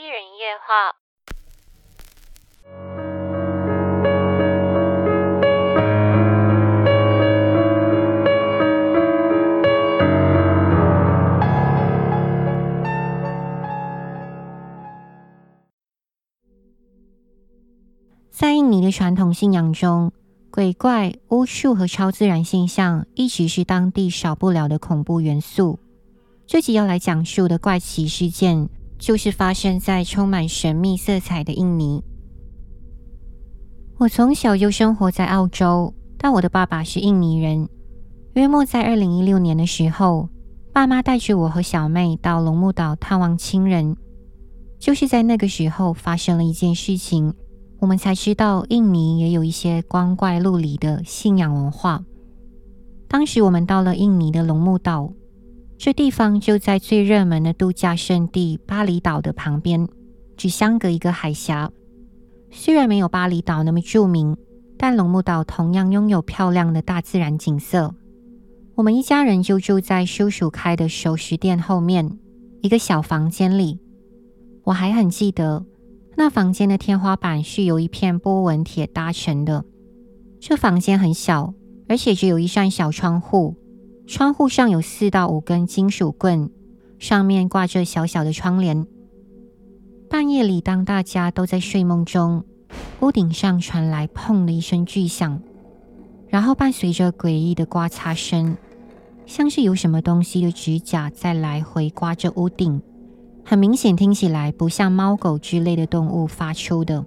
黑人夜话。在印尼的传统信仰中，鬼怪、巫术和超自然现象一直是当地少不了的恐怖元素。这集要来讲述的怪奇事件，就是发生在充满神秘色彩的印尼。我从小就生活在澳洲，但我的爸爸是印尼人。约莫在二零一六年的时候，爸妈带着我和小妹到龙目岛探望亲人。就是在那个时候，发生了一件事情，我们才知道印尼也有一些光怪陆离的信仰文化。当时我们到了印尼的龙目岛。这地方就在最热门的度假胜地巴厘岛的旁边，只相隔一个海峡。虽然没有巴厘岛那么著名，但龙目岛同样拥有漂亮的大自然景色。我们一家人就住在叔叔开的熟食店后面一个小房间里。我还很记得，那房间的天花板是由一片波纹铁搭成的。这房间很小，而且只有一扇小窗户。窗户上有四到五根金属棍，上面挂着小小的窗帘。半夜里，当大家都在睡梦中，屋顶上传来“砰”的一声巨响，然后伴随着诡异的刮擦声，像是有什么东西的指甲在来回刮着屋顶。很明显，听起来不像猫狗之类的动物发出的，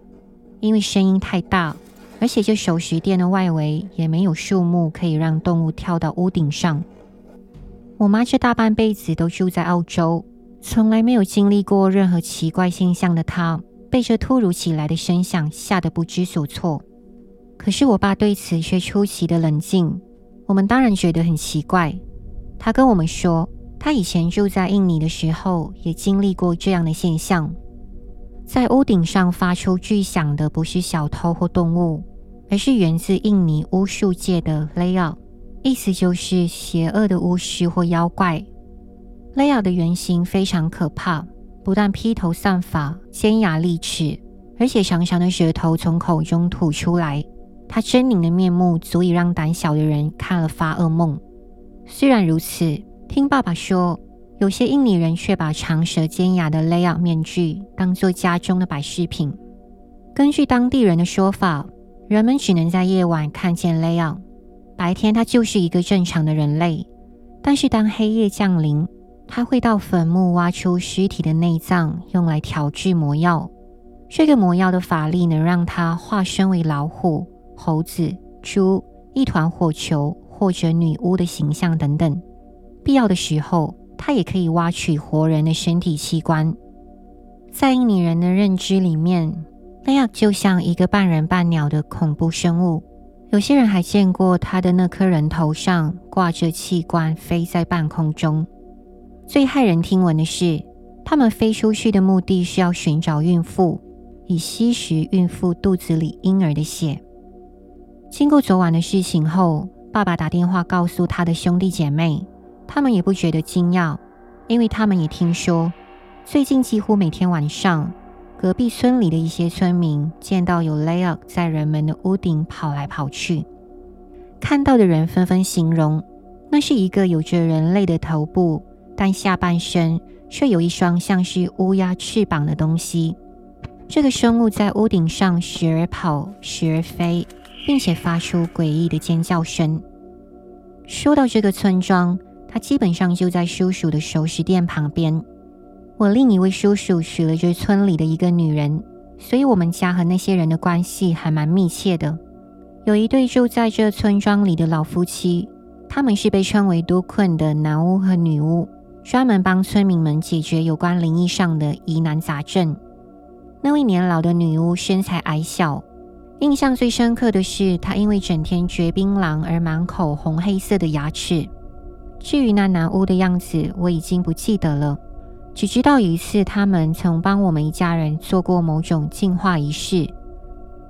因为声音太大，而且这熟食店的外围也没有树木可以让动物跳到屋顶上。我妈这大半辈子都住在澳洲，从来没有经历过任何奇怪现象的她，被这突如其来的声响吓得不知所措。可是我爸对此却出奇的冷静。我们当然觉得很奇怪。他跟我们说，他以前住在印尼的时候，也经历过这样的现象。在屋顶上发出巨响的，不是小偷或动物，而是源自印尼巫术界的 Leak。意思就是邪恶的巫师或妖怪。雷亚的原型非常可怕，不但披头散发、尖牙利齿，而且长长的舌头从口中吐出来。他狰狞的面目足以让胆小的人看了发噩梦。虽然如此，听爸爸说，有些印尼人却把长舌尖牙的雷亚面具当作家中的摆饰品。根据当地人的说法，人们只能在夜晚看见雷亚。白天他就是一个正常的人类，但是当黑夜降临，他会到坟墓挖出尸体的内脏，用来调制魔药。这个魔药的法力能让他化身为老虎、猴子、猪、一团火球或者女巫的形象等等。必要的时候，他也可以挖取活人的身体器官。在印尼人的认知里面，那样就像一个半人半鸟的恐怖生物。有些人还见过他的那颗人头上挂着器官飞在半空中。最骇人听闻的是，他们飞出去的目的是要寻找孕妇，以吸食孕妇肚子里婴儿的血。经过昨晚的事情后，爸爸打电话告诉他的兄弟姐妹，他们也不觉得惊讶，因为他们也听说，最近几乎每天晚上。隔壁村里的一些村民见到有雷亚在人们的屋顶跑来跑去，看到的人纷纷形容，那是一个有着人类的头部，但下半身却有一双像是乌鸦翅膀的东西。这个生物在屋顶上时而跑，时而飞，并且发出诡异的尖叫声。说到这个村庄，它基本上就在叔叔的熟食店旁边。我另一位叔叔娶了这村里的一个女人，所以我们家和那些人的关系还蛮密切的。有一对住在这村庄里的老夫妻，他们是被称为都困的男巫和女巫，专门帮村民们解决有关灵异上的疑难杂症。那位年老的女巫身材矮小，印象最深刻的是她因为整天嚼槟榔而满口红黑色的牙齿。至于那男巫的样子，我已经不记得了。只知道有一次，他们曾帮我们一家人做过某种净化仪式。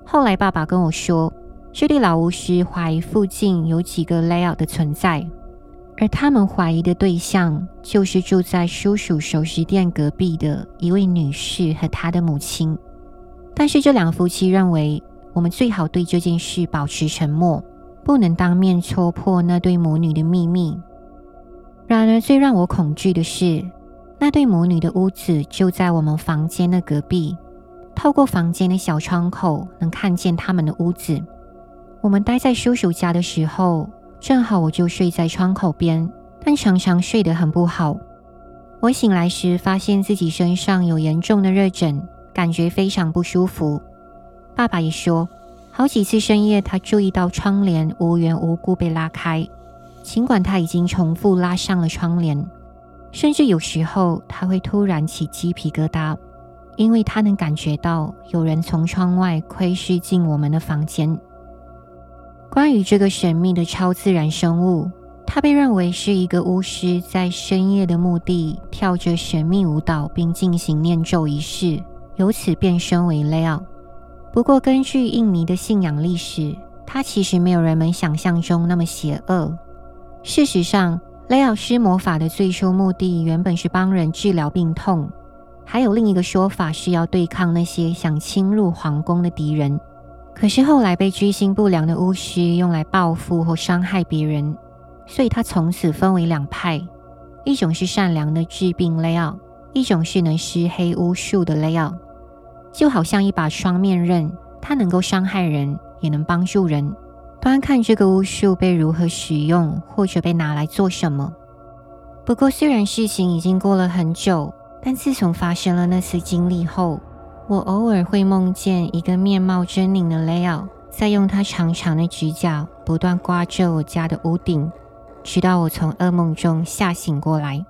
后来爸爸跟我说，这对老巫师怀疑附近有几个 layout 的存在，而他们怀疑的对象就是住在叔叔熟食店隔壁的一位女士和她的母亲。但是这两夫妻认为，我们最好对这件事保持沉默，不能当面戳破那对母女的秘密。然而，最让我恐惧的是，那对母女的屋子就在我们房间的隔壁，透过房间的小窗口能看见他们的屋子。我们待在叔叔家的时候，正好我就睡在窗口边，但常常睡得很不好。我醒来时，发现自己身上有严重的热疹，感觉非常不舒服。爸爸也说，好几次深夜，他注意到窗帘无缘无故被拉开，尽管他已经重复拉上了窗帘，甚至有时候他会突然起鸡皮疙瘩，因为他能感觉到有人从窗外窥视进我们的房间。关于这个神秘的超自然生物，它被认为是一个巫师在深夜的墓地跳着神秘舞蹈，并进行念咒仪式，由此变身为雷奥。不过，根据印尼的信仰历史，它其实没有人们想象中那么邪恶。事实上，雷奥施魔法的最初目的原本是帮人治疗病痛，还有另一个说法是要对抗那些想侵入皇宫的敌人。可是后来被居心不良的巫师用来报复或伤害别人，所以他从此分为两派：一种是善良的治病雷奥，一种是能施黑巫术的雷奥。就好像一把双面刃，它能够伤害人，也能帮助人，端看这个巫术被如何使用，或者被拿来做什么。不过，虽然事情已经过了很久，但自从发生了那次经历后，我偶尔会梦见一个面貌狰狞的雷奥，在用他长长的指甲不断刮着我家的屋顶，直到我从噩梦中吓醒过来。